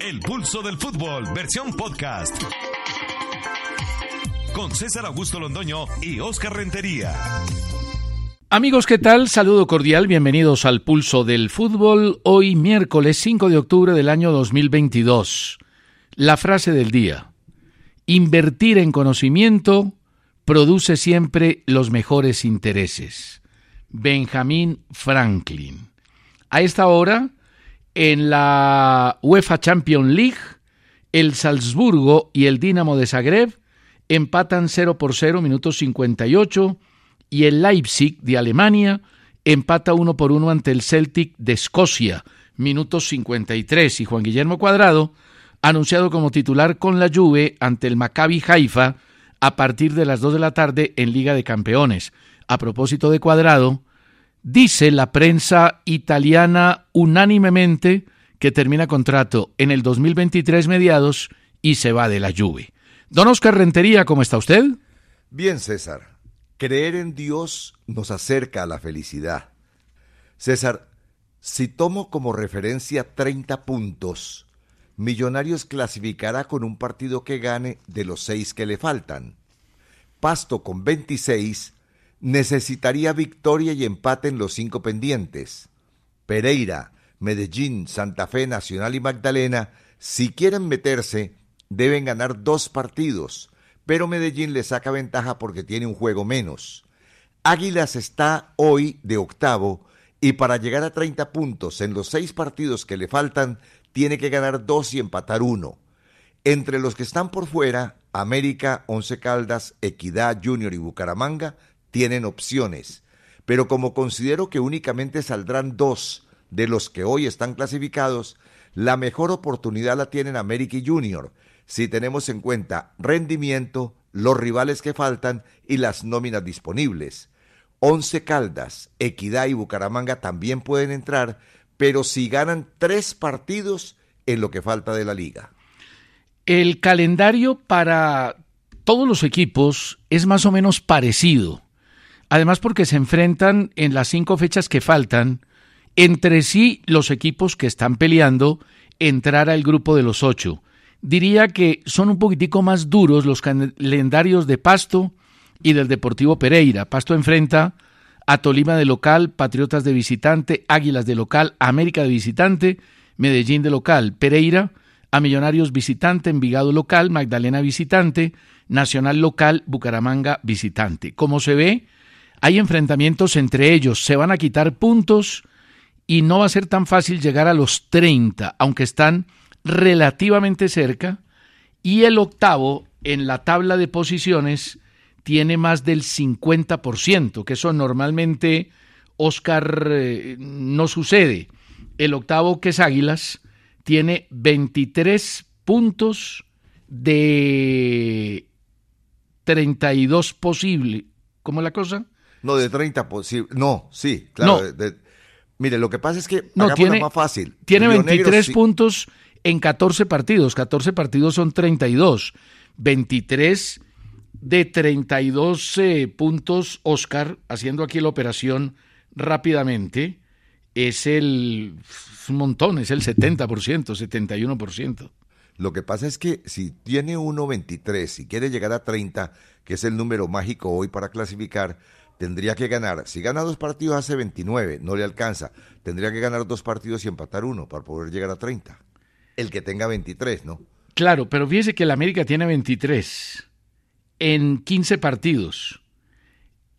El pulso del fútbol, versión podcast. Con César Augusto Londoño y Oscar Rentería. Amigos, ¿qué tal? Saludo cordial, bienvenidos al Pulso del Fútbol, hoy miércoles 5 de octubre del año 2022. La frase del día, invertir en conocimiento produce siempre los mejores intereses. Benjamin Franklin. A esta hora, en la UEFA Champions League, el Salzburgo y el Dinamo de Zagreb empatan 0 por 0, minutos 58 y el Leipzig de Alemania empata uno por uno ante el Celtic de Escocia, minutos 53, y Juan Guillermo Cuadrado, anunciado como titular con la Juve ante el Maccabi Haifa a partir de las 2 de la tarde en Liga de Campeones. A propósito de Cuadrado, dice la prensa italiana unánimemente que termina contrato en el 2023 mediados y se va de la Juve. Don Oscar Rentería, ¿cómo está usted? Bien, César. Creer en Dios nos acerca a la felicidad. César, si tomo como referencia 30 puntos, Millonarios clasificará con un partido que gane de los seis que le faltan. Pasto con 26 necesitaría victoria y empate en los cinco pendientes. Pereira, Medellín, Santa Fe, Nacional y Magdalena, si quieren meterse, deben ganar dos partidos pero Medellín le saca ventaja porque tiene un juego menos. Águilas está hoy de octavo y para llegar a 30 puntos en los seis partidos que le faltan, tiene que ganar dos y empatar uno. Entre los que están por fuera, América, Once Caldas, Equidad, Junior y Bucaramanga tienen opciones, pero como considero que únicamente saldrán dos de los que hoy están clasificados, la mejor oportunidad la tienen América y Junior, si tenemos en cuenta rendimiento, los rivales que faltan y las nóminas disponibles. Once Caldas, Equidad y Bucaramanga también pueden entrar, pero si ganan tres partidos en lo que falta de la liga. El calendario para todos los equipos es más o menos parecido. Además porque se enfrentan en las cinco fechas que faltan entre sí los equipos que están peleando entrar al grupo de los ocho diría que son un poquitico más duros los calendarios de Pasto y del Deportivo Pereira. Pasto enfrenta a Tolima de local, Patriotas de visitante, Águilas de local, América de visitante, Medellín de local, Pereira a Millonarios visitante, Envigado local, Magdalena visitante, Nacional local, Bucaramanga visitante. Como se ve, hay enfrentamientos entre ellos, se van a quitar puntos y no va a ser tan fácil llegar a los 30, aunque están relativamente cerca y el octavo en la tabla de posiciones tiene más del 50%, que eso normalmente, Oscar, eh, no sucede. El octavo, que es Águilas, tiene 23 puntos de 32 posible. ¿Cómo es la cosa? No, de 30 posible. No, sí, claro. mire, lo que pasa es que no, tiene, más fácil. Tiene 23 puntos en 14 partidos. 14 partidos son 32. 23 de 32 eh, puntos, Oscar, haciendo aquí la operación rápidamente, es el un montón, es el 70%, 71%. Lo que pasa es que si tiene uno 23 y quiere llegar a 30, que es el número mágico hoy para clasificar, tendría que ganar, si gana dos partidos hace 29, no le alcanza, tendría que ganar dos partidos y empatar uno para poder llegar a 30. El que tenga 23, ¿no? Claro, pero fíjese que el América tiene 23 en 15 partidos.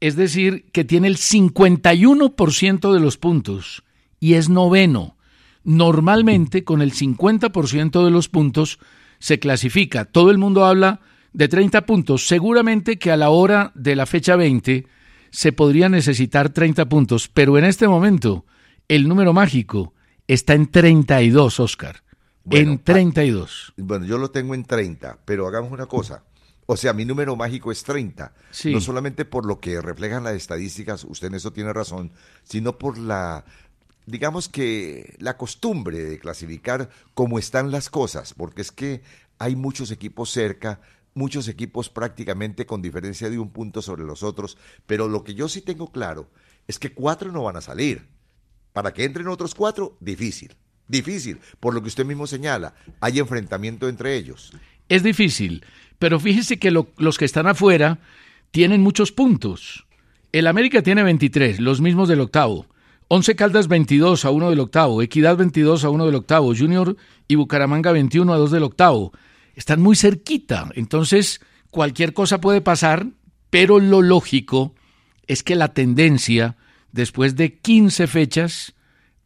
Es decir, que tiene el 51% de los puntos y es noveno. Normalmente con el 50% de los puntos se clasifica. Todo el mundo habla de 30 puntos. Seguramente que a la hora de la fecha 20 se podría necesitar 30 puntos, pero en este momento el número mágico está en 32, Oscar. en 32. Bueno, yo lo tengo en 30, pero hagamos una cosa. O sea, mi número mágico es 30. No solamente por lo que reflejan las estadísticas, usted en eso tiene razón, sino por la, digamos que, la costumbre de clasificar cómo están las cosas, porque es que hay muchos equipos cerca, muchos equipos prácticamente con diferencia de un punto sobre los otros, pero lo que yo sí tengo claro es que cuatro no van a salir. Para que entren otros cuatro, difícil. Difícil, por lo que usted mismo señala, hay enfrentamiento entre ellos. Es difícil, pero fíjese que los que están afuera tienen muchos puntos. El América tiene 23, los mismos del octavo. Once Caldas 22 a 1 del octavo, Equidad 22 a 1 del octavo, Junior y Bucaramanga 21 a 2 del octavo. Están muy cerquita, entonces cualquier cosa puede pasar, pero lo lógico es que la tendencia, después de 15 fechas,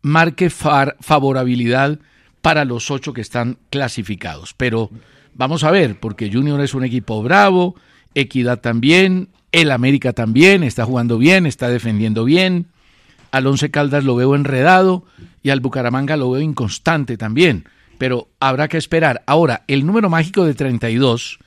marque favorabilidad para los ocho que están clasificados. Pero Vamos a ver, porque Junior es un equipo bravo, Equidad también, el América también, está jugando bien, está defendiendo bien. Al Once Caldas lo veo enredado y al Bucaramanga lo veo inconstante también. Pero habrá que esperar. Ahora, el número mágico de 32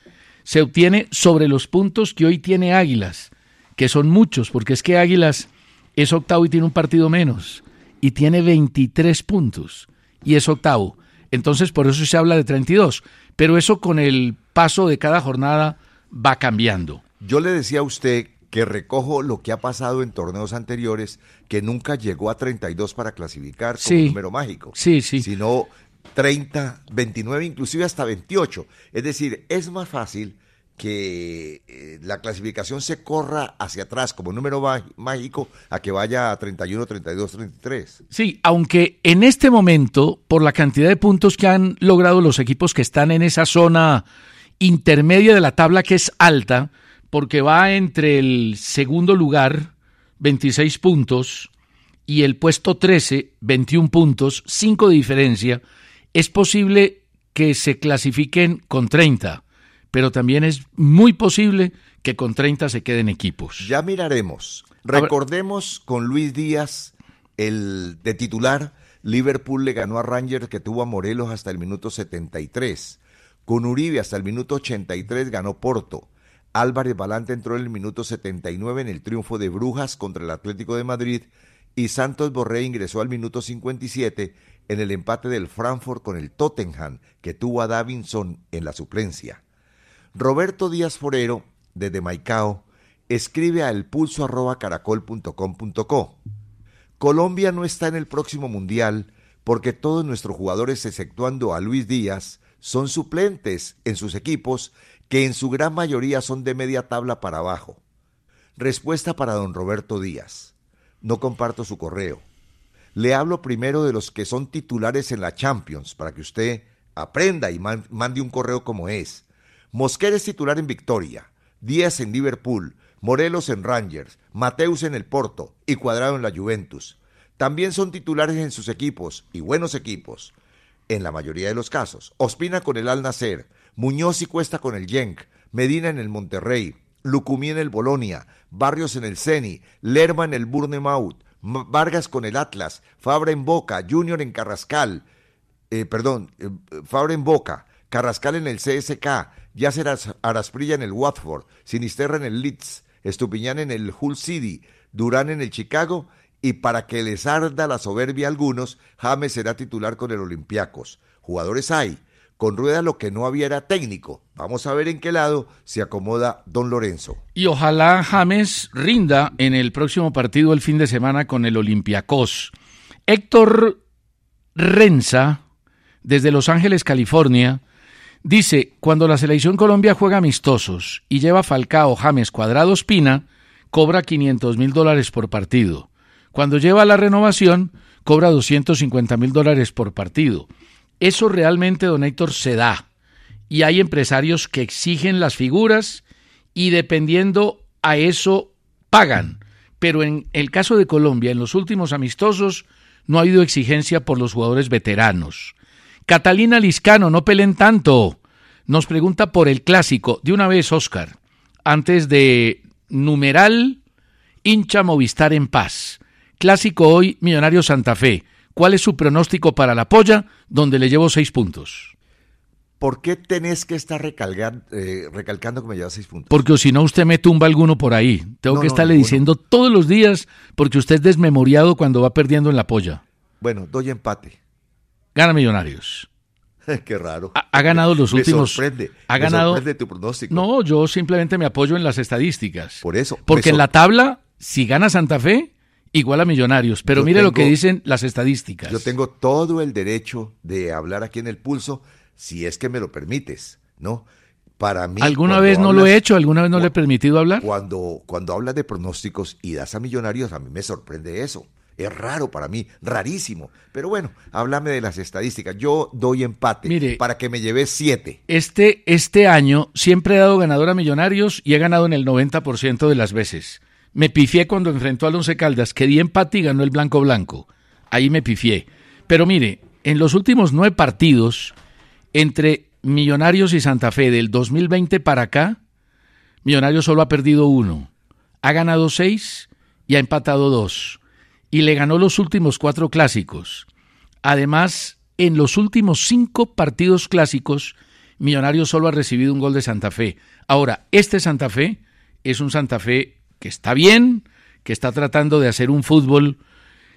se obtiene sobre los puntos que hoy tiene Águilas, que son muchos, porque es que Águilas es octavo y tiene un partido menos, y tiene 23 puntos, y es octavo. Entonces, por eso se habla de 32 pero eso con el paso de cada jornada va cambiando. Yo le decía a usted que recojo lo que ha pasado en torneos anteriores, que nunca llegó a 32 para clasificar como número mágico. Sí, sí. Sino 30, 29, inclusive hasta 28. Es decir, es más fácil que eh, la clasificación se corra hacia atrás como número mágico a que vaya a 31, 32, 33. Sí, aunque en este momento, por la cantidad de puntos que han logrado los equipos que están en esa zona intermedia de la tabla que es alta, porque va entre el segundo lugar, 26 puntos, y el puesto 13, 21 puntos, 5 de diferencia, es posible que se clasifiquen con 30 pero también es muy posible que con 30 se queden equipos. Ya miraremos. Recordemos con Luis Díaz, el de titular, Liverpool le ganó a Rangers que tuvo a Morelos hasta el minuto 73. Con Uribe hasta el minuto 83 ganó Porto. Álvarez Balante entró en el minuto 79 en el triunfo de Brujas contra el Atlético de Madrid y Santos Borré ingresó al minuto 57 en el empate del Frankfurt con el Tottenham que tuvo a Davinson en la suplencia. Roberto Díaz Forero, desde Maicao, escribe a elpulso.caracol.com.co. Colombia no está en el próximo mundial porque todos nuestros jugadores, exceptuando a Luis Díaz, son suplentes en sus equipos que en su gran mayoría son de media tabla para abajo. Respuesta para don Roberto Díaz. No comparto su correo. Le hablo primero de los que son titulares en la Champions para que usted aprenda y mande un correo como es. Mosquera es titular en Victoria, Díaz en Liverpool, Morelos en Rangers, Mateus en el Porto y Cuadrado en la Juventus. También son titulares en sus equipos, y buenos equipos, en la mayoría de los casos. Ospina con el Al Nacer, Muñoz y Cuesta con el Genk, Medina en el Monterrey, Lucumí en el Bolonia, Barrios en el Ceni, Lerma en el Bournemouth, Vargas con el Atlas, Fabra en Boca, Junior en Carrascal, eh, perdón, eh, Fabra en Boca, Carrascal en el CSK, Yasser Arasprilla en el Watford, Sinisterra en el Leeds, Estupiñán en el Hull City, Durán en el Chicago y para que les arda la soberbia a algunos, James será titular con el Olympiacos. Jugadores hay. Con Rueda lo que no había era técnico. Vamos a ver en qué lado se acomoda Don Lorenzo. Y ojalá James rinda en el próximo partido el fin de semana con el Olympiacos. Héctor Renza, desde Los Ángeles, California, Dice, cuando la selección Colombia juega amistosos y lleva Falcao, James, Cuadrado, Espina, cobra 500 mil dólares por partido. Cuando lleva la renovación, cobra 250 mil dólares por partido. Eso realmente, don Héctor, se da. Y hay empresarios que exigen las figuras y dependiendo a eso pagan. Pero en el caso de Colombia, en los últimos amistosos, no ha habido exigencia por los jugadores veteranos. Catalina Liscano, no pelen tanto. Nos pregunta por el clásico. De una vez, Oscar, antes de numeral, hincha Movistar en paz. Clásico hoy, Millonario Santa Fe. ¿Cuál es su pronóstico para la polla, donde le llevo seis puntos? ¿Por qué tenés que estar eh, recalcando que me lleva seis puntos? Porque si no, usted me tumba alguno por ahí. Tengo que estarle diciendo todos los días porque usted es desmemoriado cuando va perdiendo en la polla. Bueno, doy empate. Gana Millonarios. Qué raro. Ha, ganado los últimos. Sorprende, ha ganado. Sorprende tu pronóstico. No, yo simplemente me apoyo en las estadísticas. Por eso. Porque en la tabla, si gana Santa Fe, igual a Millonarios. Pero mire lo que dicen las estadísticas. Yo tengo todo el derecho de hablar aquí en el pulso si es que me lo permites, ¿no? Para mí. ¿Alguna vez no lo he hecho? ¿Alguna vez no le he permitido hablar? Cuando, cuando hablas de pronósticos y das a millonarios, a mí me sorprende eso. Es raro para mí, rarísimo. Pero bueno, háblame de las estadísticas. Yo doy empate Mire, para que me lleve siete. Este, este año siempre he dado ganador a Millonarios y he ganado en el 90% de las veces. Me pifié cuando enfrentó al Once Caldas, que di empate y ganó el Blanco Blanco. Ahí me pifié. Pero mire, en los últimos nueve partidos, entre Millonarios y Santa Fe del 2020 para acá, Millonarios solo ha perdido uno, ha ganado seis y ha empatado dos, y le ganó los últimos cuatro clásicos. Además, en los últimos cinco partidos clásicos, Millonarios solo ha recibido un gol de Santa Fe. Ahora, este Santa Fe es un Santa Fe que está bien, que está tratando de hacer un fútbol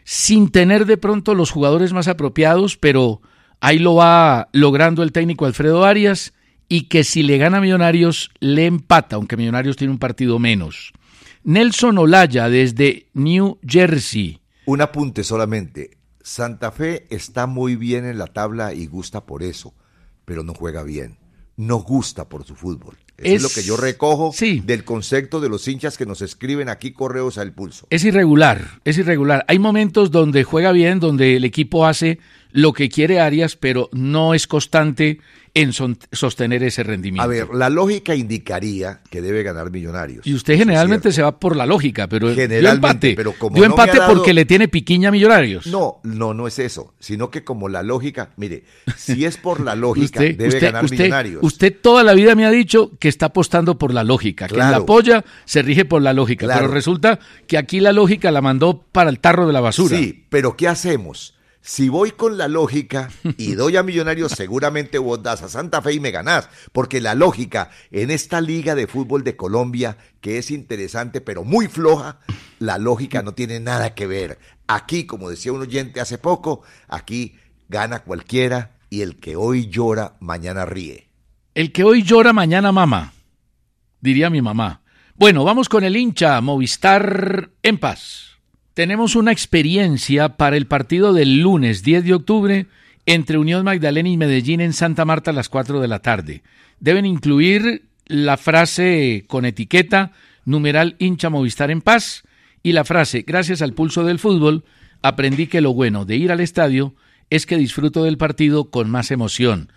sin tener de pronto los jugadores más apropiados, pero Ahí lo va logrando el técnico Alfredo Arias y que si le gana a Millonarios le empata, aunque Millonarios tiene un partido menos. Nelson Olaya desde New Jersey. Un apunte solamente. Santa Fe está muy bien en la tabla y gusta por eso, pero no juega bien. No gusta por su fútbol. es, lo que yo recojo del concepto de los hinchas que nos escriben aquí correos al pulso. Es irregular, es irregular. Hay momentos donde juega bien, donde el equipo hace lo que quiere Arias, pero no es constante en sostener ese rendimiento. A ver, la lógica indicaría que debe ganar Millonarios. Y usted generalmente se va por la lógica, pero dio empate. Pero como dio empate porque le tiene piquiña a Millonarios. No, no, no es eso, sino que como la lógica, mire, si es por la lógica, debe ganar Millonarios. Usted toda la vida me ha dicho que está apostando por la lógica, que la polla se rige por la lógica, pero resulta que aquí la lógica la mandó para el tarro de la basura. Sí, pero ¿qué hacemos? Si voy con la lógica y doy a Millonarios, seguramente vos das a Santa Fe y me ganás. Porque la lógica en esta liga de fútbol de Colombia, que es interesante pero muy floja, la lógica no tiene nada que ver. Aquí, como decía un oyente hace poco, aquí gana cualquiera y el que hoy llora, mañana ríe. El que hoy llora, mañana mama, diría mi mamá. Bueno, vamos con el hincha Movistar en paz tenemos una experiencia para el partido del lunes 10 de octubre entre Unión Magdalena y Medellín en Santa Marta a las 4 de la tarde. Deben incluir la frase con etiqueta numeral hincha Movistar en paz y la frase gracias al pulso del fútbol aprendí que lo bueno de ir al estadio es que disfruto del partido con más emoción.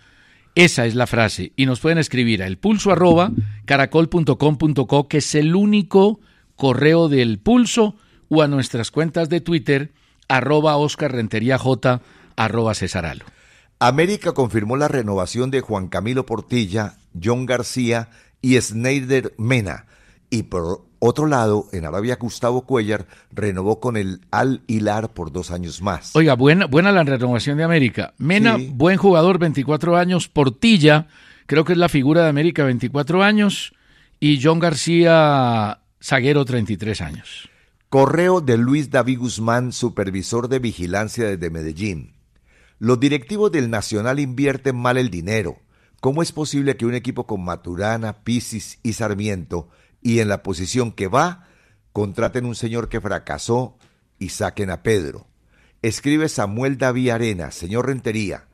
Esa es la frase y nos pueden escribir a elpulso arroba caracol.com.co que es el único correo del pulso o a nuestras cuentas de Twitter, arroba Oscar Rentería J, arroba Cesaralo. América confirmó la renovación de Juan Camilo Portilla, John García y Snyder Mena. Y por otro lado, en Arabia, Gustavo Cuellar renovó con el Al Hilar por dos años más. Oiga, buena, buena la renovación de América. Mena, buen jugador, 24 años. Portilla, creo que es la figura de América, 24 años. Y John García, zaguero, 33 años. Correo de Luis David Guzmán, supervisor de vigilancia desde Medellín. Los directivos del Nacional invierten mal el dinero. ¿Cómo es posible que un equipo con Maturana, Pisis y Sarmiento, y en la posición que va, contraten un señor que fracasó y saquen a Pedro? Escribe Samuel David Arena, señor Rentería.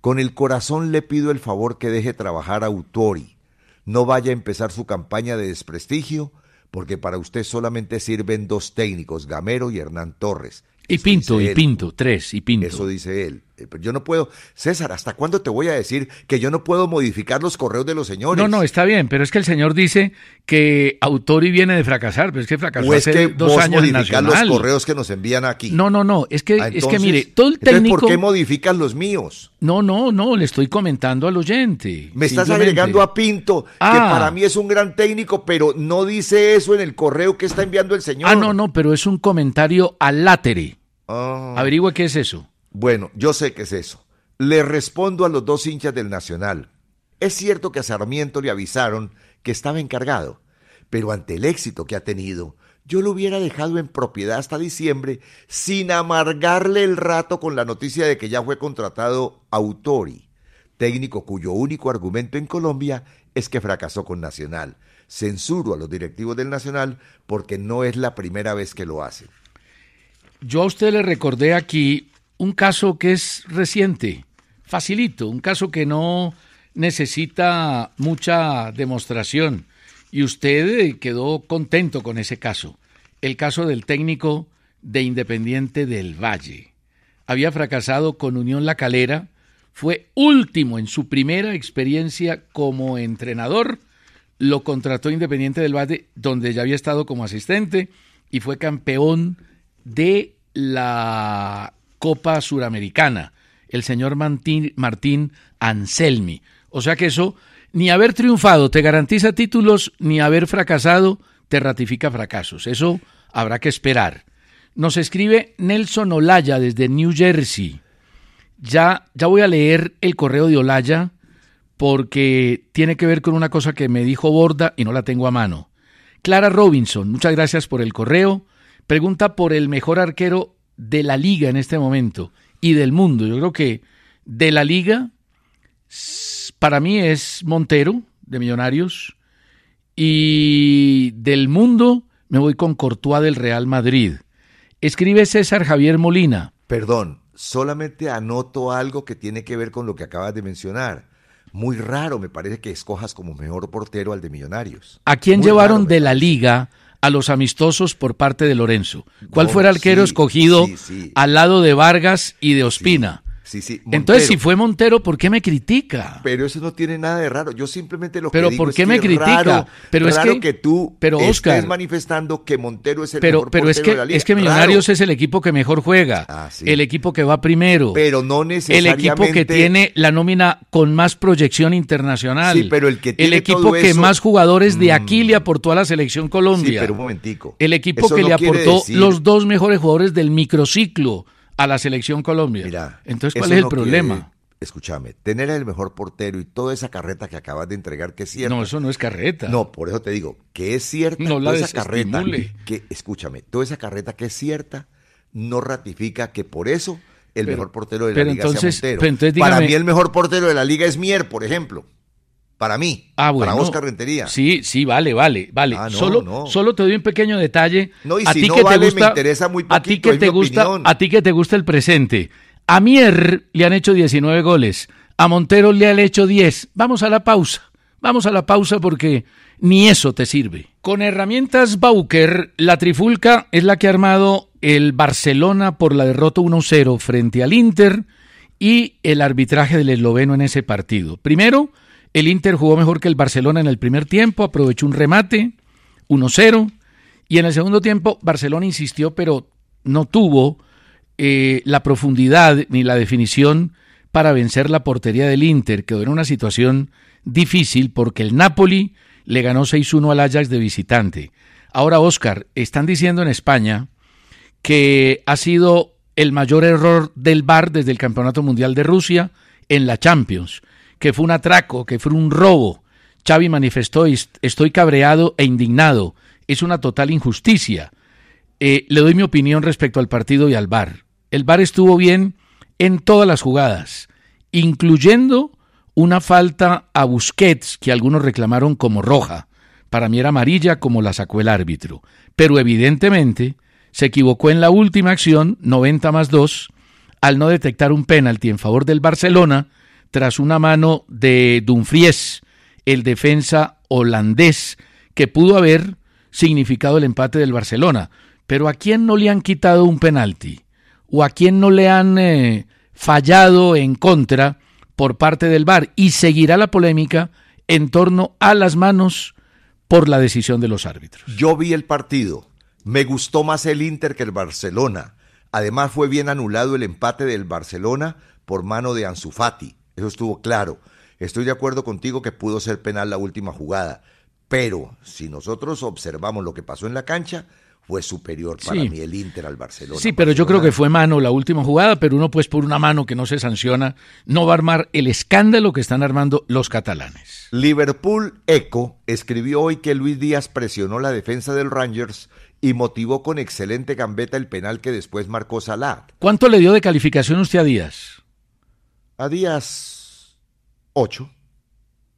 Con el corazón le pido el favor que deje trabajar a Autori. No vaya a empezar su campaña de desprestigio porque para usted solamente sirven dos técnicos, Gamero y Hernán Torres. Y Eso Pinto, y él. Pinto, tres, y Pinto. Eso dice él. Eh, pero Yo no puedo, César, ¿hasta cuándo te voy a decir que yo no puedo modificar los correos de los señores? No, no, está bien, pero es que el señor dice que Autori viene de fracasar, pero es que fracasó o es hace que dos vos años Nacional. los correos que nos envían aquí. No, no, no, es que, Ah, es que mire, todo el técnico... ¿por qué modificas los míos? No, no, no, le estoy comentando al oyente. Me estás agregando a Pinto, que Ah. para mí es un gran técnico, pero no dice eso en el correo que está enviando el señor. Ah, no, no, pero es un comentario al látere. Ah. Averigua qué es eso. Bueno, yo sé que es eso. Le respondo a los dos hinchas del Nacional. Es cierto que a Sarmiento le avisaron que estaba encargado, pero ante el éxito que ha tenido, yo lo hubiera dejado en propiedad hasta diciembre sin amargarle el rato con la noticia de que ya fue contratado Autori, técnico cuyo único argumento en Colombia es que fracasó con Nacional. Censuro a los directivos del Nacional porque no es la primera vez que lo hacen. Yo a usted le recordé aquí un caso que es reciente, facilito, un caso que no necesita mucha demostración. Y usted eh, quedó contento con ese caso, el caso del técnico de Independiente del Valle. Había fracasado con Unión La Calera, fue último en su primera experiencia como entrenador, lo contrató Independiente del Valle, donde ya había estado como asistente, y fue campeón de la Copa Suramericana, el señor Martín, Anselmi. O sea que eso, ni haber triunfado te garantiza títulos, ni haber fracasado te ratifica fracasos. Eso habrá que esperar. Nos escribe Nelson Olaya desde New Jersey. Ya, ya voy a leer el correo de Olaya porque tiene que ver con una cosa que me dijo Borda y no la tengo a mano. Clara Robinson, muchas gracias por el correo. Pregunta por el mejor arquero de la liga en este momento y del mundo. Yo creo que de la liga, para mí es Montero, de Millonarios, y del mundo me voy con Courtois del Real Madrid. Escribe César Javier Molina. Perdón, solamente anoto algo que tiene que ver con lo que acabas de mencionar. Muy raro me parece que escojas como mejor portero al de Millonarios. ¿A quién Muy llevaron raro de la liga a los amistosos por parte de Lorenzo? ¿Cuál fue el arquero escogido al lado de Vargas y de Ospina? Sí, sí. Entonces, si fue Montero, ¿por qué me critica? Pero eso no tiene nada de raro. Yo simplemente lo Pero que digo ¿por es qué que me es critica? Raro, Pero es raro que- que, tú pero, estés Oscar, manifestando que Montero es el Pero, mejor pero es que de la liga. es que Millonarios Raro. es el equipo que mejor juega, Ah, sí. el equipo que va primero, Pero no el necesariamente... equipo que tiene la nómina con más proyección internacional, Sí, pero el que tiene equipo todo que eso- más jugadores de Mm. aquí le aportó a la selección Sí, Colombia. pero un momentico. El equipo Eso que no le aportó decir- los dos mejores jugadores del microciclo a la selección Colombia. Mira, Entonces, ¿cuál es el no problema? quiere- escúchame, tener el mejor portero y toda esa carreta que acabas de entregar, que es cierta. No, eso no es carreta. No, por eso te digo, que es cierta, No la toda esa carreta, que, escúchame, toda esa carreta que es cierta, no ratifica que por eso el Pero- mejor portero de la liga entonces- sea Montero. pero entonces Para mí el mejor portero de la liga es Mier, por ejemplo. Para mí, Ah, bueno. para Oscar Rentería. Sí, sí, vale, vale, vale. Ah, no, solo, no. solo te doy un pequeño detalle. No, y a si no que vale, te me gusta, interesa muy a ti poquito, que te gusta, opinión. a ti que te gusta el presente. A Mier le han hecho 19 goles, a Montero le han hecho 10. Vamos a la pausa. Vamos a la pausa porque ni eso te sirve. Con herramientas Bauker, la trifulca es la que ha armado el Barcelona por la derrota 1-0 frente al Inter y el arbitraje del esloveno en ese partido. Primero, el Inter jugó mejor que el Barcelona en el primer tiempo, aprovechó un remate, 1-0, y en el segundo tiempo Barcelona insistió, pero no tuvo eh, la profundidad ni la definición para vencer la portería del Inter, quedó en una situación difícil porque el Napoli le ganó 6-1 al Ajax de visitante. Ahora, Oscar, están diciendo en España que ha sido el mayor error del VAR desde el Campeonato Mundial de Rusia en la Champions, que fue un atraco, que fue un robo. Xavi manifestó, estoy cabreado e indignado, es una total injusticia. Eh, le doy mi opinión respecto al partido y al VAR. El VAR estuvo bien en todas las jugadas, incluyendo una falta a Busquets que algunos reclamaron como roja. Para mí era amarilla como la sacó el árbitro. Pero evidentemente se equivocó en la última acción, 90 más 2, al no detectar un penalti en favor del Barcelona tras una mano de Dumfries, el defensa holandés, que pudo haber significado el empate del Barcelona. Pero ¿a quién no le han quitado un penalti? ¿O a quién no le han eh, fallado en contra por parte del VAR? Y seguirá la polémica en torno a las manos por la decisión de los árbitros. Yo vi el partido. Me gustó más el Inter que el Barcelona. Además fue bien anulado el empate del Barcelona por mano de Ansu Fati. Eso estuvo claro. Estoy de acuerdo contigo que pudo ser penal la última jugada, pero si nosotros observamos lo que pasó en la cancha, fue superior para mí el Inter al Barcelona. Sí, pero yo creo que fue mano la última jugada, pero uno pues por una mano que no se sanciona no va a armar el escándalo que están armando los catalanes. Liverpool Eco escribió hoy que Luis Díaz presionó la defensa del Rangers y motivó con excelente gambeta el penal que después marcó Salah. ¿Cuánto le dio de calificación usted a Díaz? A Díaz Ocho.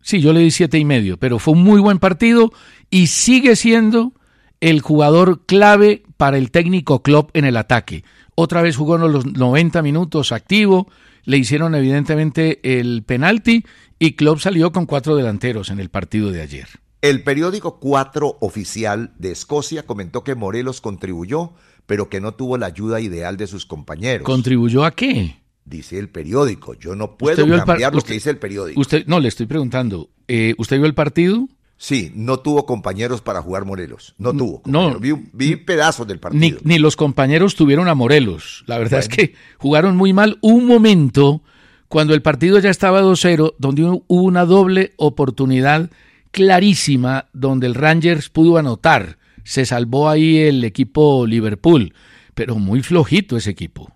Sí, yo le di siete y medio, pero fue un muy buen partido y sigue siendo el jugador clave para el técnico Klopp en el ataque. Otra vez jugó en los 90 minutos activo, le hicieron evidentemente el penalti y Klopp salió con cuatro delanteros en el partido de ayer. El periódico 4 oficial de Escocia comentó que Morelos contribuyó, pero que no tuvo la ayuda ideal de sus compañeros. ¿Contribuyó a qué? Dice el periódico. Yo no puedo cambiar lo que dice el periódico. Usted, no, le estoy preguntando. Eh, ¿Usted vio el partido? Sí, no tuvo compañeros para jugar Morelos. No tuvo. No, vi, pedazos del partido. Ni, los compañeros tuvieron a Morelos. La verdad es que jugaron muy mal. Un momento, cuando el partido ya estaba 2-0, donde hubo una doble oportunidad clarísima, donde el Rangers pudo anotar. Se salvó ahí el equipo Liverpool, pero muy flojito ese equipo.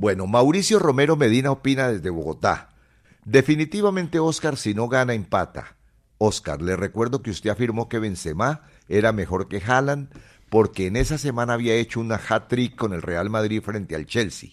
Bueno, Mauricio Romero Medina opina desde Bogotá. Definitivamente Oscar si no gana empata. Oscar, le recuerdo que usted afirmó que Benzema era mejor que Haaland porque en esa semana había hecho una hat-trick con el Real Madrid frente al Chelsea.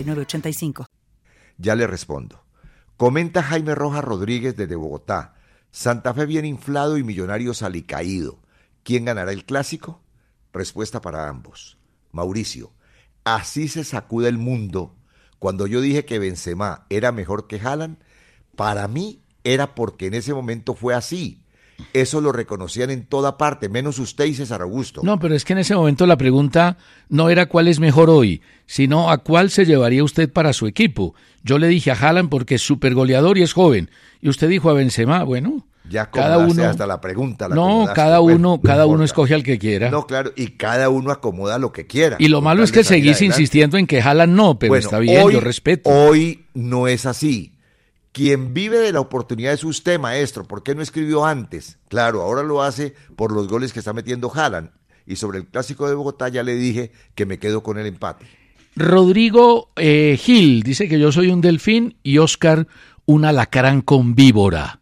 ya le respondo. Comenta Jaime Rojas Rodríguez desde Bogotá. Santa Fe bien inflado y Millonarios alicaído. ¿Quién ganará el clásico? Respuesta para ambos. Mauricio, así se sacude el mundo. Cuando yo dije que Benzema era mejor que Haaland, para mí era porque en ese momento fue así. Eso lo reconocían en toda parte, menos usted y César Augusto. No, pero es que en ese momento la pregunta no era cuál es mejor hoy, sino a cuál se llevaría usted para su equipo. Yo le dije a Haaland porque es súper goleador y es joven. Y usted dijo a Benzema, bueno, ya cada uno hasta la pregunta. no, cada uno, cada uno escoge al que quiera. No, claro, y cada uno acomoda lo que quiera. Y lo malo es que seguís insistiendo en que Haaland no, pero está bien, yo respeto. Hoy no es así. Quien vive de la oportunidad es usted, maestro. ¿Por qué no escribió antes? Claro, ahora lo hace por los goles que está metiendo Haaland. Y sobre el clásico de Bogotá ya le dije que me quedo con el empate. Rodrigo eh, Gil dice que yo soy un delfín y Oscar un alacrán con víbora.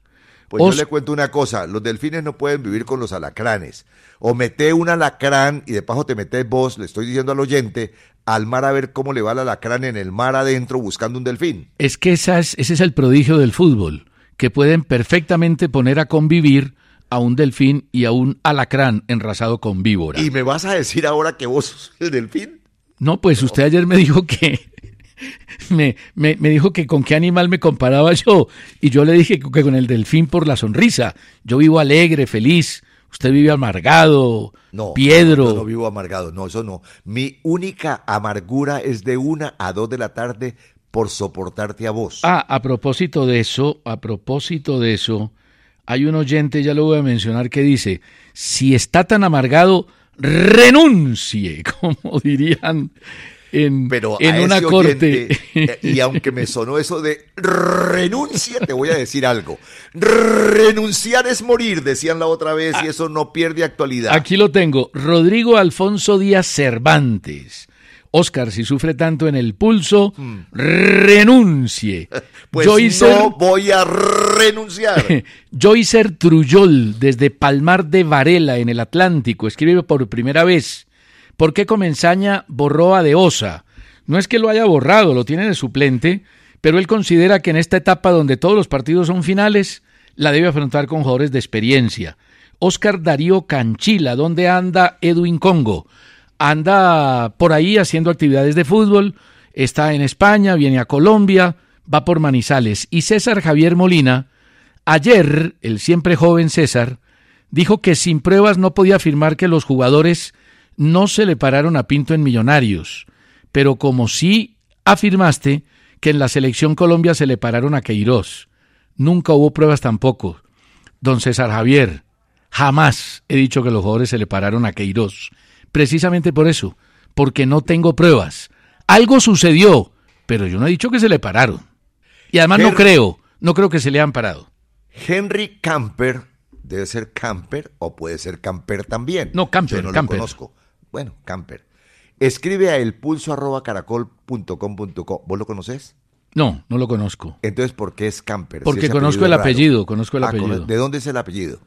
Pues yo le cuento una cosa, los delfines no pueden vivir con los alacranes. O mete un alacrán y de paso te metes vos, le estoy diciendo al oyente, al mar a ver cómo le va el alacrán en el mar adentro buscando un delfín. Es que ese es el prodigio del fútbol, que pueden perfectamente poner a convivir a un delfín y a un alacrán enrasado con víbora. ¿Y me vas a decir ahora que vos sos el delfín? No, pues usted ayer me dijo que me, me, dijo que con qué animal me comparaba yo. Y yo le dije que con el delfín por la sonrisa. Yo vivo alegre, feliz. Usted vive amargado, no, piedro. No, no, vivo amargado, no, eso no. Mi única amargura es de una a dos de la tarde por soportarte a vos. Ah, a propósito de eso, a propósito de eso, hay un oyente, ya lo voy a mencionar, que dice, si está tan amargado, renuncie, como dirían en, Pero en una corte. Eh, y aunque me sonó eso de renuncia, te voy a decir algo. Renunciar es morir, decían la otra vez, y eso no pierde actualidad. Aquí lo tengo. Rodrigo Alfonso Díaz Cervantes. Oscar, si sufre tanto en el pulso, renuncie. Pues no voy a renunciar. Joycer Trujol, desde Palmar de Varela, en el Atlántico, escribe por primera vez. ¿Por qué Comensaña borró a De Osa? No es que lo haya borrado, lo tiene de suplente, pero él considera que en esta etapa donde todos los partidos son finales, la debe afrontar con jugadores de experiencia. Oscar Darío Canchila, ¿dónde anda Edwin Congo? anda por ahí haciendo actividades de fútbol, está en España, viene a Colombia, va por Manizales. Y César Javier Molina, ayer, el siempre joven César, dijo que sin pruebas no podía afirmar que los jugadores no se le pararon a Pinto en Millonarios, pero como sí afirmaste que en la selección Colombia se le pararon a Queiroz. Nunca hubo pruebas tampoco. Don César Javier, jamás he dicho que los jugadores se le pararon a Queiroz precisamente por eso, porque no tengo pruebas. Algo sucedió, pero yo no he dicho que se le pararon. Y además no creo, no creo que se le han parado. Henry Camper, debe ser Camper o puede ser Camper también. No, Camper, yo no Camper. lo conozco. Bueno, Camper. Escribe a elpulso@caracol.com.co. ¿Vos lo conoces? No, no lo conozco. Entonces, ¿por qué es Camper? Porque conozco el apellido, conozco el Ah, apellido. ¿De dónde es el apellido?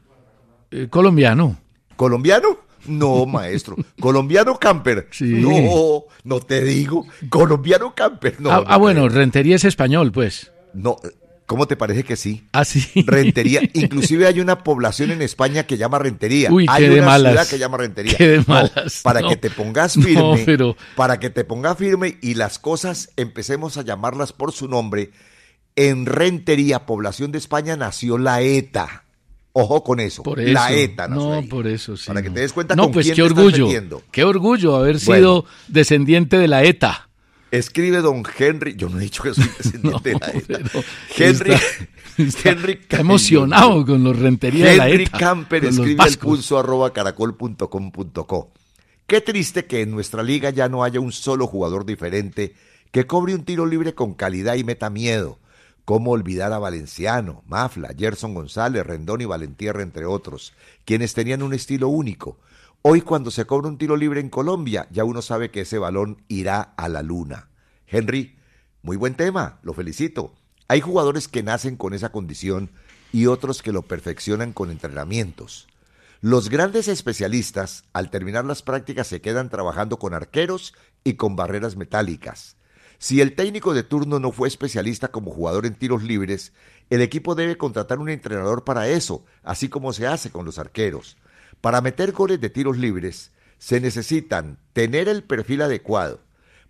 Eh, colombiano. ¿Colombiano? No, maestro. ¿Colombiano camper? Sí. No, no te digo. ¿Colombiano camper? No. ah, no ah, bueno. Rentería es español, pues. No, ¿cómo te parece que sí? Ah, sí. Rentería. Inclusive hay una población en España que llama Rentería. Uy, hay qué de una malas. ciudad que llama Rentería. Qué de No, malas. para No. que te pongas No, firme. pero- Para que te pongas firme y las cosas empecemos a llamarlas por su nombre. En Rentería, población de España, nació la ETA. Ojo con eso. Por eso. La ETA nació No, ahí. por eso sí. Para que no. te des cuenta No, con pues quién qué te estás orgullo. metiendo. Qué orgullo haber Bueno. sido descendiente de la ETA. Escribe don Henry, yo no he dicho que soy descendiente de la ETA. Henry, está- está Henry está emocionado con los Rentería de la Henry ETA. Camper con los escribe al pulso arroba caracol.com.co. Qué triste que en nuestra liga ya no haya un solo jugador diferente que cobre un tiro libre con calidad y meta miedo. ¿Cómo olvidar a Valenciano, Mafla, Gerson González, Rendón y Valentierra, entre otros, quienes tenían un estilo único? Hoy cuando se cobra un tiro libre en Colombia, ya uno sabe que ese balón irá a la luna. Henry, muy buen tema, lo felicito. Hay jugadores que nacen con esa condición y otros que lo perfeccionan con entrenamientos. Los grandes especialistas, al terminar las prácticas, se quedan trabajando con arqueros y con barreras metálicas. Si el técnico de turno no fue especialista como jugador en tiros libres, el equipo debe contratar un entrenador para eso, así como se hace con los arqueros. Para meter goles de tiros libres, se necesitan tener el perfil adecuado,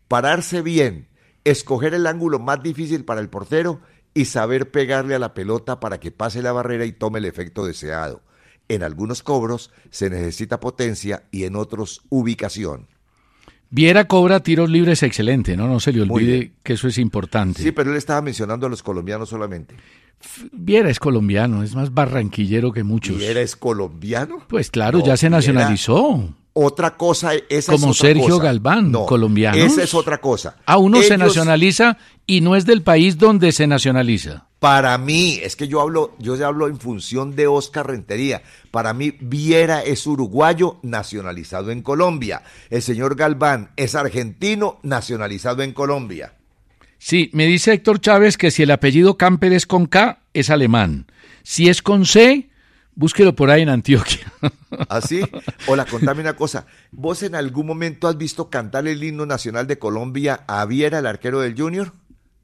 pararse bien, escoger el ángulo más difícil para el portero y saber pegarle a la pelota para que pase la barrera y tome el efecto deseado. En algunos cobros se necesita potencia y en otros ubicación. Viera cobra tiros libres excelente, ¿no? No se le olvide que eso es importante. Sí, pero él estaba mencionando a los colombianos solamente. Viera es colombiano, es más barranquillero que muchos. ¿Y eres colombiano? Pues claro, No, ya se Viera- nacionalizó. Otra cosa, esa Como es otra Sergio cosa. Galván, No, colombianos. Esa es otra cosa. A uno se nacionaliza y no es del país donde se nacionaliza. Para mí, es que yo hablo, yo ya hablo en función de Oscar Rentería. Para mí, Viera es uruguayo nacionalizado en Colombia. El señor Galván es argentino nacionalizado en Colombia. Sí, me dice Héctor Chávez que si el apellido Camper es con K, es alemán. Si es con C, búsquelo por ahí en Antioquia. ¿Así? Hola, contame una cosa. ¿Vos en algún momento has visto cantar el himno nacional de Colombia a Viera, el arquero del Junior?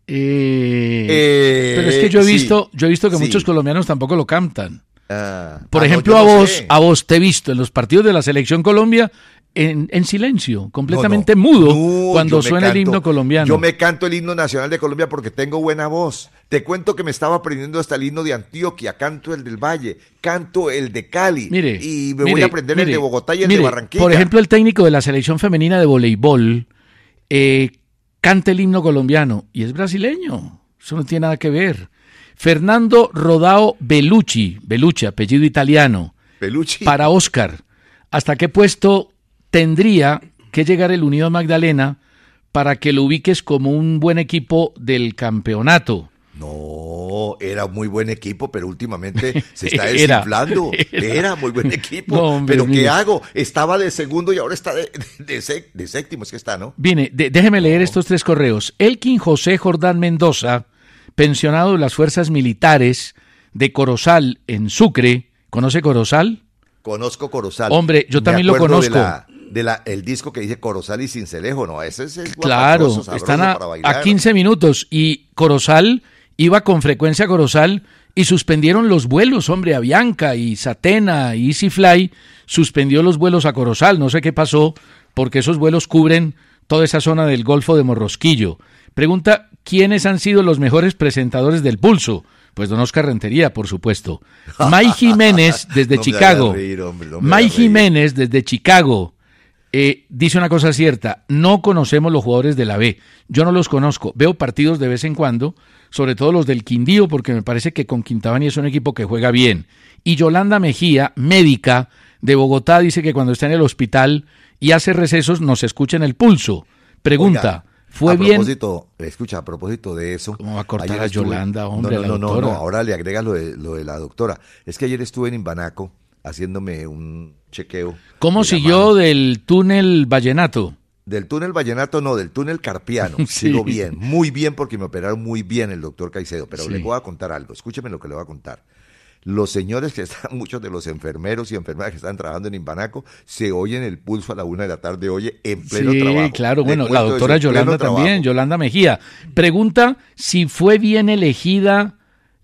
Eh, Eh, pero es que yo he sí, visto, yo he visto que sí. muchos colombianos tampoco lo cantan. Ah, Por ah, ejemplo, a no vos, sé. a vos te he visto en los partidos de la selección Colombia en, en silencio, completamente No, no. mudo No, cuando suena el himno colombiano. Yo me canto el himno nacional de Colombia porque tengo buena voz. Te cuento que me estaba aprendiendo hasta el himno de Antioquia, canto el del Valle, canto el de Cali. Mire, y me voy a aprender el de Bogotá y el mire, de Barranquilla. Por ejemplo, el técnico de la selección femenina de voleibol eh, canta el himno colombiano y es brasileño. Eso no tiene nada que ver. Fernando Rodao Bellucci, Bellucci, apellido italiano, Peluchi. para Oscar. ¿Hasta qué puesto tendría que llegar el Unido Magdalena para que lo ubiques como un buen equipo del campeonato? No, era muy buen equipo, pero últimamente se está desinflando. Era, muy buen equipo. pero ¿qué hago? Estaba de segundo y ahora está de, de, séptimo, es que está, ¿no? Viene, déjeme leer estos tres correos. Elkin José Jordán Mendoza, pensionado de las fuerzas militares de Corozal en Sucre. ¿Conoce Corozal? Conozco Corozal. Hombre, yo también lo conozco. De la, el disco que dice Corozal y Cincelejo, ¿no? Ese es el Claro, están a, a 15 minutos y Corozal iba con frecuencia a Corozal y suspendieron los vuelos, hombre, a Bianca y Satena y EasyFly suspendió los vuelos a Corozal, no sé qué pasó, porque esos vuelos cubren toda esa zona del Golfo de Morrosquillo. Pregunta, ¿quiénes han sido los mejores presentadores del pulso? Pues don Oscar Rentería, por supuesto. May Jiménez desde Chicago. May Jiménez desde Chicago. Dice una cosa cierta, no conocemos los jugadores de la B. Yo no los conozco. Veo partidos de vez en cuando, sobre todo los del Quindío, porque me parece que con Quintabani es un equipo que juega bien. Y Yolanda Mejía, médica de Bogotá, dice que cuando está en el hospital y hace recesos nos escucha en el pulso. Pregunta, fue a bien. Propósito, escucha, a propósito de eso. ¿Cómo va a cortar a Yolanda, hombre? No, no, no, no, ahora le agregas lo de, lo de la doctora. Es que ayer estuve en Imbanaco haciéndome un chequeo. ¿Cómo siguió del túnel Vallenato? Del túnel Vallenato, no, del túnel Carpiano. Sigo bien, muy bien, porque me operaron muy bien el doctor Caicedo. Pero le voy a contar algo. Escúcheme lo que le voy a contar los señores que están, muchos de los enfermeros y enfermeras que están trabajando en Imbanaco, se oyen el pulso a la una de la tarde, oye, en pleno sí, trabajo. claro, bueno, la doctora Yolanda también, Yolanda Mejía. Pregunta si fue bien elegida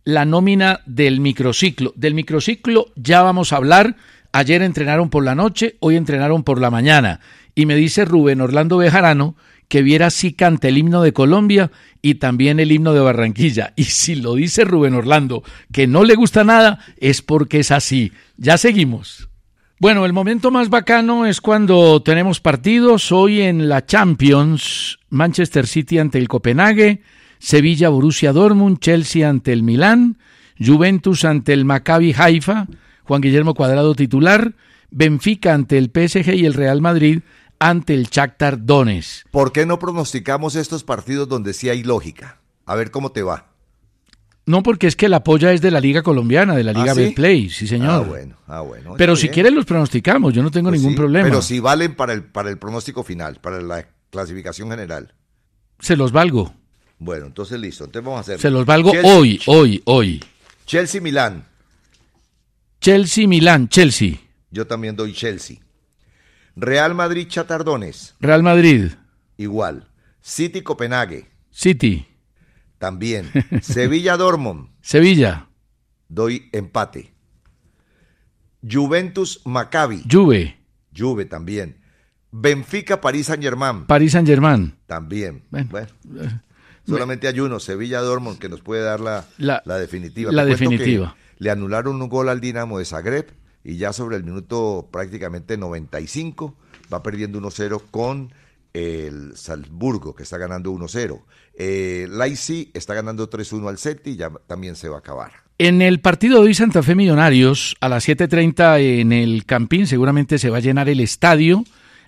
la nómina del microciclo. Del microciclo ya vamos a hablar. Ayer entrenaron por la noche, hoy entrenaron por la mañana. Y me dice Rubén Orlando Bejarano que viera si canta el himno de Colombia y también el himno de Barranquilla. Y si lo dice Rubén Orlando que no le gusta nada, es porque es así. Ya seguimos. Bueno, el momento más bacano es cuando tenemos partidos. Hoy en la Champions, Manchester City ante el Copenhague, Sevilla Borussia Dortmund, Chelsea ante el Milán, Juventus ante el Maccabi Haifa, Juan Guillermo Cuadrado titular, Benfica ante el PSG y el Real Madrid ante el Shakhtar Donetsk. ¿Por qué no pronosticamos estos partidos donde sí hay lógica? A ver cómo te va. No, porque es que la polla es de la Liga Colombiana, de la Liga ¿Ah, sí? Play, sí señor. Ah, bueno, ah, bueno. Pero si quieres los pronosticamos, yo no tengo pues ningún sí, problema. Pero si valen para el, para el pronóstico final, para la clasificación general. Se los valgo. Bueno, entonces listo, entonces vamos a hacer. Se los valgo Chelsea, hoy, hoy, hoy. Chelsea Milán. Chelsea Milán, Chelsea. Yo también doy Chelsea. Real Madrid Chatardones. Real Madrid. Igual. City Copenhague. City. También. Sevilla Dortmund. Sevilla. Doy empate. Juventus Maccabi. Juve. Juve también. Benfica París Saint Germain. París Saint Germain. También. Bueno. bueno. Solamente hay uno, Sevilla Dortmund, que nos puede dar la, la, la definitiva. La definitiva. Le anularon un gol al Dinamo de Zagreb y ya sobre el minuto prácticamente 95 va perdiendo 1-0 con el Salzburgo, que está ganando 1-0. Eh, Leipzig está ganando 3-1 al Celtic y ya también se va a acabar. En el partido de hoy Santa Fe Millonarios, a las 7.30 en el Campín, seguramente se va a llenar el estadio,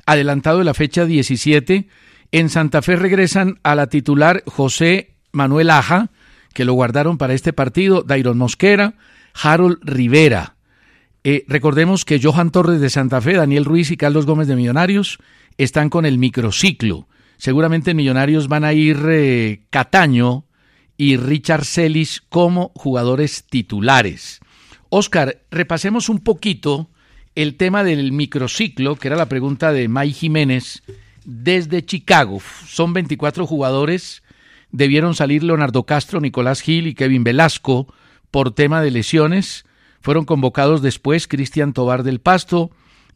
adelantado de la fecha 17. En Santa Fe regresan a la titular José Manuel Aja, que lo guardaron para este partido, Dairon Mosquera, Harold Rivera. Eh, recordemos que Johan Torres de Santa Fe, Daniel Ruiz y Carlos Gómez de Millonarios están con el microciclo. Seguramente Millonarios van a ir eh, Cataño y Richard Celis como jugadores titulares. Oscar, repasemos un poquito el tema del microciclo, que era la pregunta de May Jiménez desde Chicago. Son 24 jugadores. Debieron salir Leonardo Castro, Nicolás Gil y Kevin Velasco por tema de lesiones. Fueron convocados después Cristian Tobar del Pasto,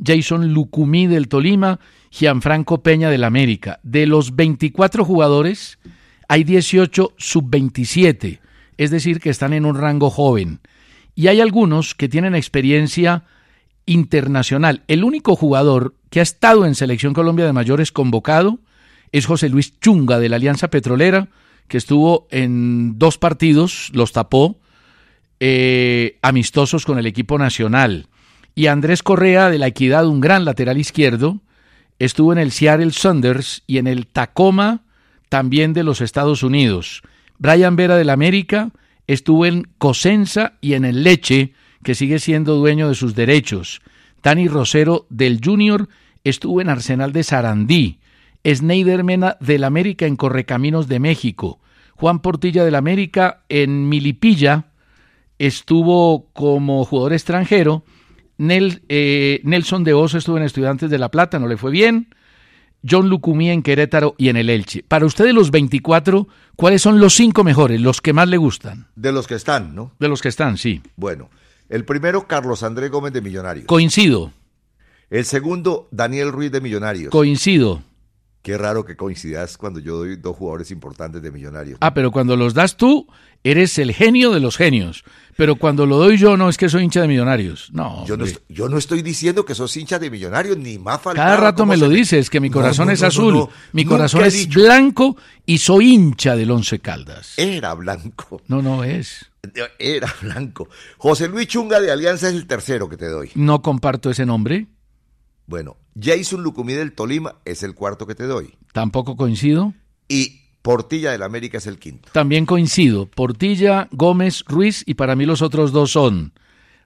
Jason Lucumí del Tolima, Gianfranco Peña del América. De los 24 jugadores, hay 18 sub-27, es decir, que están en un rango joven. Y hay algunos que tienen experiencia internacional. El único jugador que ha estado en Selección Colombia de Mayores convocado es José Luis Chunga de la Alianza Petrolera, que estuvo en dos partidos, los tapó, eh, amistosos con el equipo nacional. Y Andrés Correa de la Equidad, un gran lateral izquierdo, estuvo en el Seattle Saunders y en el Tacoma también de los Estados Unidos. Brian Vera del América estuvo en Cosenza y en el Leche, que sigue siendo dueño de sus derechos. Dani Rosero del Junior estuvo en Arsenal de Sarandí. Sneider Mena del América en Correcaminos de México. Juan Portilla del América en Milipilla estuvo como jugador extranjero. Nel, eh, Nelson de Oso estuvo en Estudiantes de La Plata, no le fue bien. John Lucumí en Querétaro y en el Elche. Para ustedes los 24, ¿cuáles son los cinco mejores, los que más le gustan? De los que están, ¿no? De los que están, sí. Bueno, el primero, Carlos Andrés Gómez de Millonarios. Coincido. El segundo, Daniel Ruiz de Millonarios. Coincido. Qué raro que coincidas cuando yo doy dos jugadores importantes de Millonarios. Ah, pero cuando los das tú, eres el genio de los genios. Pero cuando lo doy yo, no es que soy hincha de Millonarios. No. Yo no, yo no estoy diciendo que sos hincha de Millonarios, ni más. Cada rato ¿cómo me lo dices, que mi corazón no, es no, azul, mi corazón es blanco y soy hincha del Once Caldas. Era blanco. No, no es. Era blanco. José Luis Chunga de Alianza es el tercero que te doy. No comparto ese nombre, Bueno, Jason Lucumí del Tolima es el cuarto que te doy. tampoco coincido. Y Portilla del América es el quinto. También coincido. Portilla, Gómez, Ruiz y para mí los otros dos son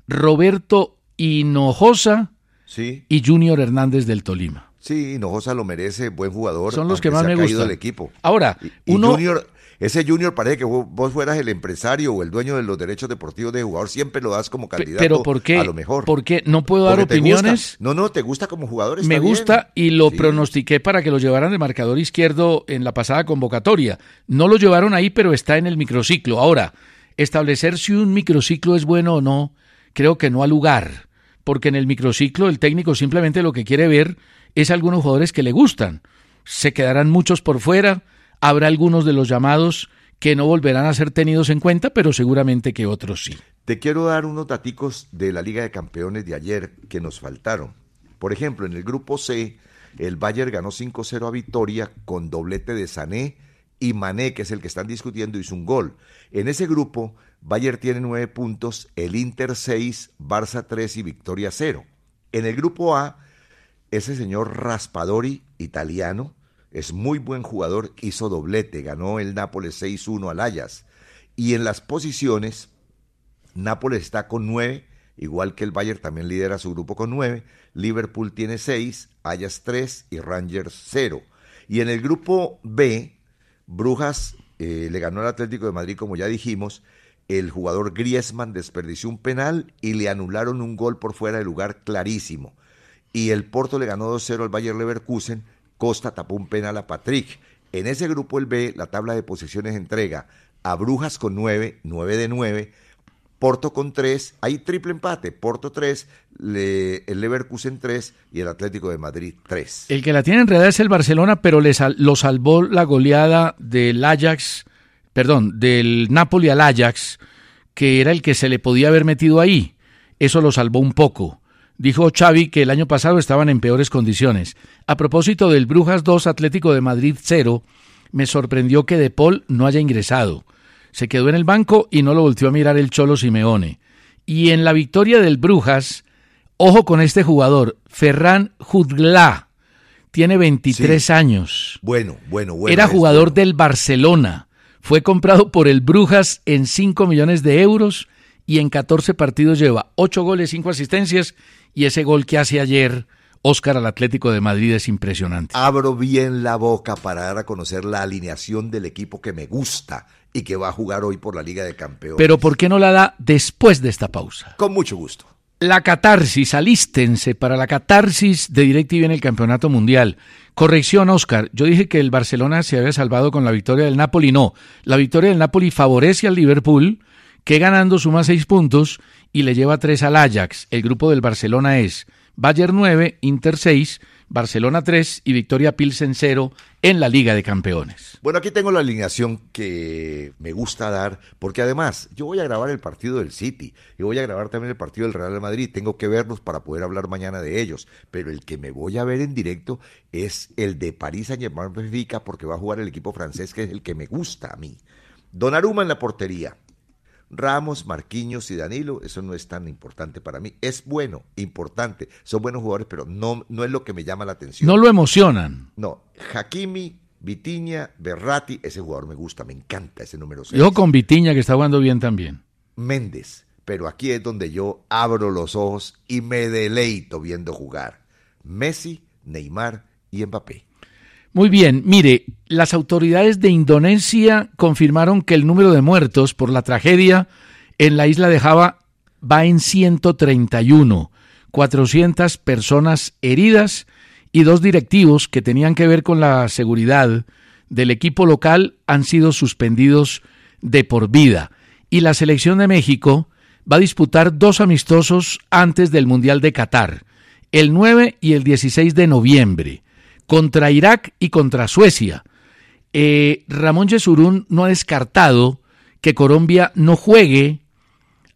Roberto Hinojosa Sí, y Junior Hernández del Tolima. sí, Hinojosa lo merece, buen jugador. Son los que más me gustan. del equipo. Ahora, Y, y uno Junior, ese Junior parece que vos, vos fueras el empresario o el dueño de los derechos deportivos de jugador, siempre lo das como candidato pero ¿por qué? a lo mejor. ¿Por qué no puedo dar Porque opiniones? No, no, te gusta como jugador. está Me bien. gusta y lo Sí. pronostiqué para que lo llevaran de marcador izquierdo en la pasada convocatoria. No lo llevaron ahí, pero está en el microciclo. Ahora, establecer si un microciclo es bueno o no, creo que no ha lugar, porque en el microciclo el técnico simplemente lo que quiere ver es algunos jugadores que le gustan. Se quedarán muchos por fuera, habrá algunos de los llamados que no volverán a ser tenidos en cuenta, pero seguramente que otros sí. Te quiero dar unos daticos de la Liga de Campeones de ayer que nos faltaron. Por ejemplo, en el grupo C, el Bayern ganó 5-0 a Vitoria con doblete de Sané y Mané, que es el que están discutiendo, hizo un gol. En ese grupo, Bayern tiene nueve puntos, el Inter 6, Barça 3 y Victoria 0. En el grupo A, ese señor Raspadori, italiano, es muy buen jugador, hizo doblete, ganó el Nápoles 6-1 al Ajax. Y en las posiciones, Nápoles está con 9, igual que el Bayern también lidera su grupo con 9. Liverpool tiene 6, Ajax 3 y Rangers 0. Y en el grupo B, Brujas eh, le ganó al Atlético de Madrid, como ya dijimos. El jugador Griezmann desperdició un penal y le anularon un gol por fuera de lugar clarísimo. Y el Porto le ganó 2-0 al Bayer Leverkusen. Costa tapó un penal a Patrick. En ese grupo el B, la tabla de posiciones entrega a Brujas con 9, 9 de 9, Porto con 3, hay triple empate, Porto 3, le- el Leverkusen 3 y el Atlético de Madrid 3. El que la tiene enredada es el Barcelona, pero le lo salvó la goleada del Ajax, perdón, del Napoli al Ajax, que era el que se le podía haber metido ahí. Eso lo salvó un poco. Dijo Xavi que el año pasado estaban en peores condiciones. A propósito del Brujas 2 Atlético de Madrid 0, me sorprendió que De Paul no haya ingresado. Se quedó en el banco y no lo volvió a mirar el Cholo Simeone. Y en la victoria del Brujas, ojo con este jugador, Ferran Judglá, tiene 23 Sí. años. Bueno, bueno, bueno. Era jugador bueno. del Barcelona. Fue comprado por el Brujas en 5 millones de euros y en 14 partidos lleva 8 goles, 5 asistencias y ese gol que hace ayer Óscar al Atlético de Madrid es impresionante. Abro bien la boca para dar a conocer la alineación del equipo que me gusta y que va a jugar hoy por la Liga de Campeones. Pero ¿por qué no la da después de esta pausa? Con mucho gusto. La catarsis, alístense para la catarsis de DirecTV en el Campeonato Mundial. Corrección, Oscar. Yo dije que el Barcelona se había salvado con la victoria del Napoli. No, la victoria del Napoli favorece al Liverpool, que ganando suma seis puntos y le lleva tres al Ajax. El grupo del Barcelona es Bayern 9, Inter 6, Barcelona 3 y Victoria Pilsen 0 en la Liga de Campeones. Bueno, aquí tengo la alineación que me gusta dar, porque además yo voy a grabar el partido del City y voy a grabar también el partido del Real Madrid. Tengo que verlos para poder hablar mañana de ellos, pero el que me voy a ver en directo es el de París Saint-Germain porque va a jugar el equipo francés, que es el que me gusta a mí. Donnarumma en la portería. Ramos, Marquinhos y Danilo, eso no es tan importante para mí. Es bueno, importante, son buenos jugadores, pero no, no es lo que me llama la atención. No lo emocionan. No, Hakimi, Vitiña, Berrati, ese jugador me gusta, me encanta ese número 6. Yo con Vitiña que está jugando bien también. Méndez, pero aquí es donde yo abro los ojos y me deleito viendo jugar. Messi, Neymar y Mbappé. Muy bien, mire, las autoridades de Indonesia confirmaron que el número de muertos por la tragedia en la isla de Java va en 131, 400 personas heridas y dos directivos que tenían que ver con la seguridad del equipo local han sido suspendidos de por vida. Y la selección de México va a disputar dos amistosos antes del Mundial de Qatar, el 9 y el 16 de noviembre, contra Irak y contra Suecia. Eh, Ramón Yesurún no ha descartado que Colombia no juegue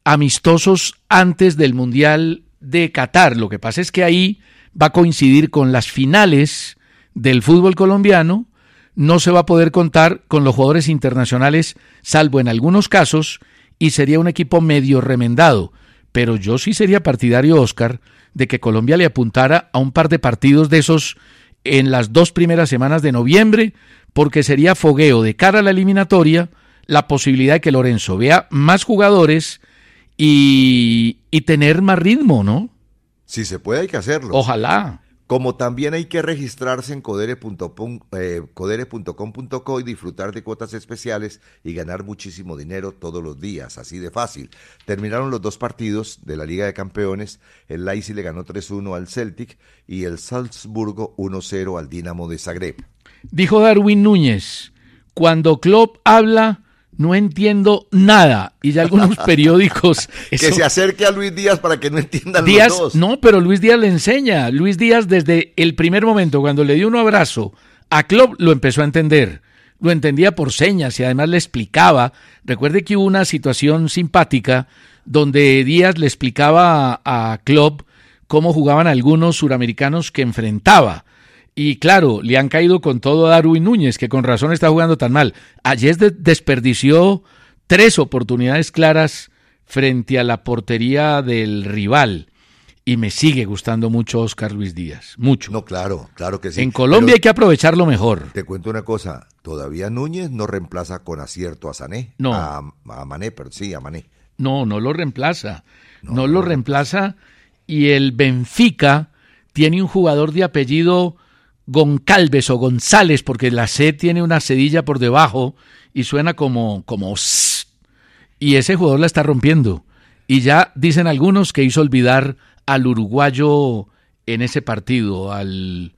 amistosos antes del Mundial de Qatar. Lo que pasa es que ahí va a coincidir con las finales del fútbol colombiano, no se va a poder contar con los jugadores internacionales, salvo en algunos casos, y sería un equipo medio remendado. Pero yo sí sería partidario, Oscar, de que Colombia le apuntara a un par de partidos de esos en las dos primeras semanas de noviembre, porque sería fogueo de cara a la eliminatoria la posibilidad de que Lorenzo vea más jugadores y, y tener más ritmo, ¿no? Si se puede, hay que hacerlo. Ojalá. Como también hay que registrarse en codere.com.co eh, y disfrutar de cuotas especiales y ganar muchísimo dinero todos los días, así de fácil. Terminaron los dos partidos de la Liga de Campeones. El Leipzig le ganó 3-1 al Celtic y el Salzburgo 1-0 al Dinamo de Zagreb. Dijo Darwin Núñez, cuando Klopp habla no entiendo nada. Y ya algunos periódicos... que se acerque a Luis Díaz para que no entiendan Díaz, los dos. No, pero Luis Díaz le enseña. Luis Díaz desde el primer momento, cuando le dio un abrazo a Klopp, lo empezó a entender. Lo entendía por señas y además le explicaba. Recuerde que hubo una situación simpática donde Díaz le explicaba a, a Klopp cómo jugaban algunos suramericanos que enfrentaba y claro, le han caído con todo a Darwin Núñez, que con razón está jugando tan mal. Ayer desperdició tres oportunidades claras frente a la portería del rival. Y me sigue gustando mucho Oscar Luis Díaz, mucho. No, claro, claro que sí. En Colombia hay que aprovecharlo mejor. Te cuento una cosa, todavía Núñez no reemplaza con acierto a Sané. No. A, a Mané, pero sí, a Mané. No, no lo reemplaza. No, no lo reemplaza. Y el Benfica tiene un jugador de apellido Goncalves o González, porque la C tiene una cedilla por debajo y suena como, como y ese jugador la está rompiendo. Y ya dicen algunos que hizo olvidar al uruguayo en ese partido, al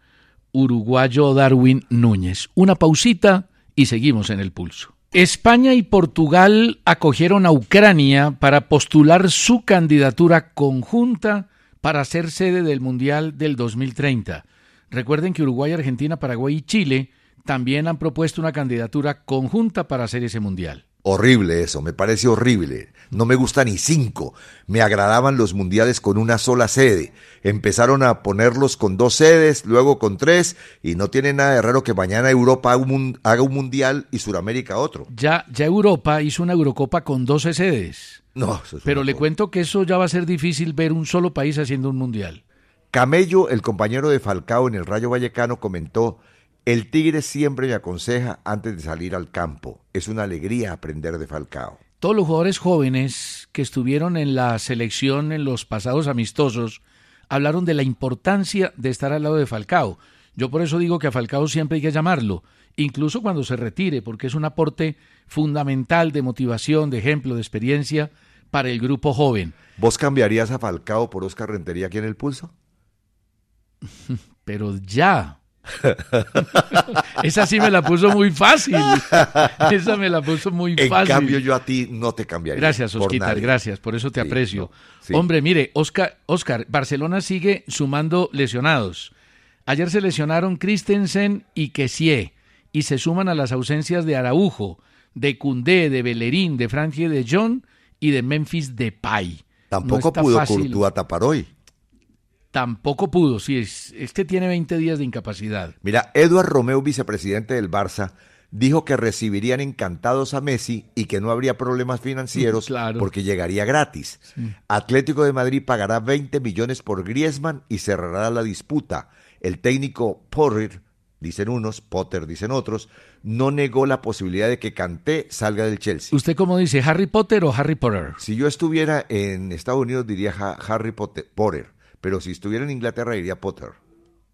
uruguayo Darwin Núñez. Una pausita y seguimos en el pulso. España y Portugal acogieron a Ucrania para postular su candidatura conjunta para ser sede del Mundial del 2030. Recuerden que Uruguay, Argentina, Paraguay y Chile también han propuesto una candidatura conjunta para hacer ese mundial. Horrible eso, me parece horrible. No me gusta ni cinco. Me agradaban los mundiales con una sola sede. Empezaron a ponerlos con dos sedes, luego con tres, y no tiene nada de raro que mañana Europa haga un, mundial y Sudamérica otro. Ya, ya Europa hizo una Eurocopa con 12 sedes. No, pero le cuento que eso ya va a ser difícil ver un solo país haciendo un mundial. Camello, el compañero de Falcao en el Rayo Vallecano, comentó, el Tigre siempre me aconseja antes de salir al campo. Es una alegría aprender de Falcao. Todos los jugadores jóvenes que estuvieron en la selección en los pasados amistosos hablaron de la importancia de estar al lado de Falcao. Yo por eso digo que a Falcao siempre hay que llamarlo, incluso cuando se retire, porque es un aporte fundamental de motivación, de ejemplo, de experiencia para el grupo joven. ¿Vos cambiarías a Falcao por Oscar Rentería aquí en el pulso? Pero ya. Esa sí me la puso muy fácil. Esa me la puso muy fácil. En cambio, yo a ti no te cambiaría. Gracias, Osquitar, gracias. Por eso te aprecio. Hombre, mire, Oscar, Oscar, Barcelona sigue sumando lesionados. Ayer se lesionaron Christensen y Kessie y se suman a las ausencias de Araujo, de Cundé, de Bellerín, de Frankie de John y de Memphis Depay. Tampoco pudo Courtois tapar hoy. Tampoco pudo, sí, es, este tiene 20 días de incapacidad. Mira, Eduard Romeo, vicepresidente del Barça, dijo que recibirían encantados a Messi y que no habría problemas financieros porque llegaría gratis. Atlético de Madrid pagará 20 millones por Griezmann y cerrará la disputa. El técnico Porrir dicen unos, Potter dicen otros, no negó la posibilidad de que Kanté salga del Chelsea. ¿Usted cómo dice, Harry Potter o Harry Potter? Si yo estuviera en Estados Unidos diría Harry Potter, pero si estuviera en Inglaterra diría Potter.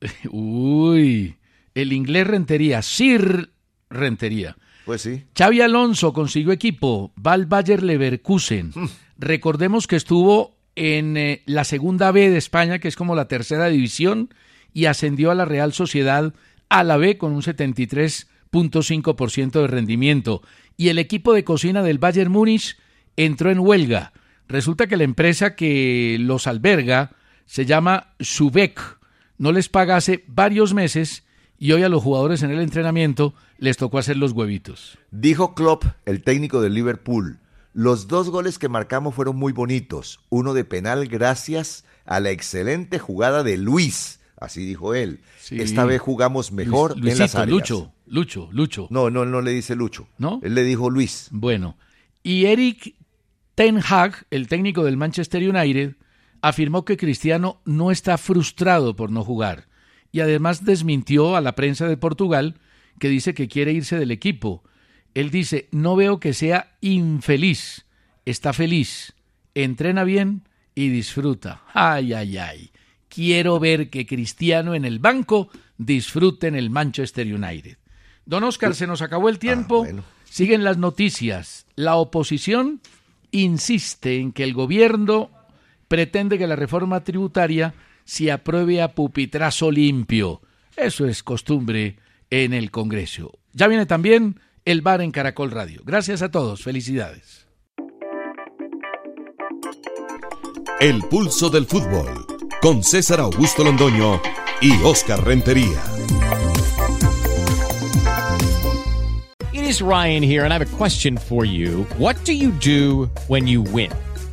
Uy, el inglés rentería, Sir rentería. Pues sí. Xavi Alonso consiguió equipo, va al Bayer Leverkusen. Mm. Recordemos que estuvo en eh, la segunda B de España, que es como la tercera división, y ascendió a la Real Sociedad a la B con un 73.5% de rendimiento. Y el equipo de cocina del Bayern Múnich entró en huelga. Resulta que la empresa que los alberga se llama Subec. No les paga hace varios meses y hoy a los jugadores en el entrenamiento les tocó hacer los huevitos. Dijo Klopp, el técnico del Liverpool, los dos goles que marcamos fueron muy bonitos, uno de penal gracias a la excelente jugada de Luis Así dijo él. Esta vez jugamos mejor en las áreas. Lucho, Lucho, Lucho. No, no, no le dice Lucho. ¿No? Él le dijo Luis. Bueno. Y Eric Ten Hag, el técnico del Manchester United, afirmó que Cristiano no está frustrado por no jugar. Y además desmintió a la prensa de Portugal que dice que quiere irse del equipo. Él dice, no veo que sea infeliz, está feliz, entrena bien y disfruta. Ay, ay, ay quiero ver que Cristiano en el banco disfrute en el Manchester United. Don Oscar, se nos acabó el tiempo. Ah, Siguen las noticias. La oposición insiste en que el gobierno pretende que la reforma tributaria se apruebe a pupitrazo limpio. Eso es costumbre en el Congreso. Ya viene también el bar en Caracol Radio. Gracias a todos. Felicidades. El pulso del fútbol con César Augusto Londoño y Oscar Rentería. It is Ryan here and I have a question for you. What do you do when you win?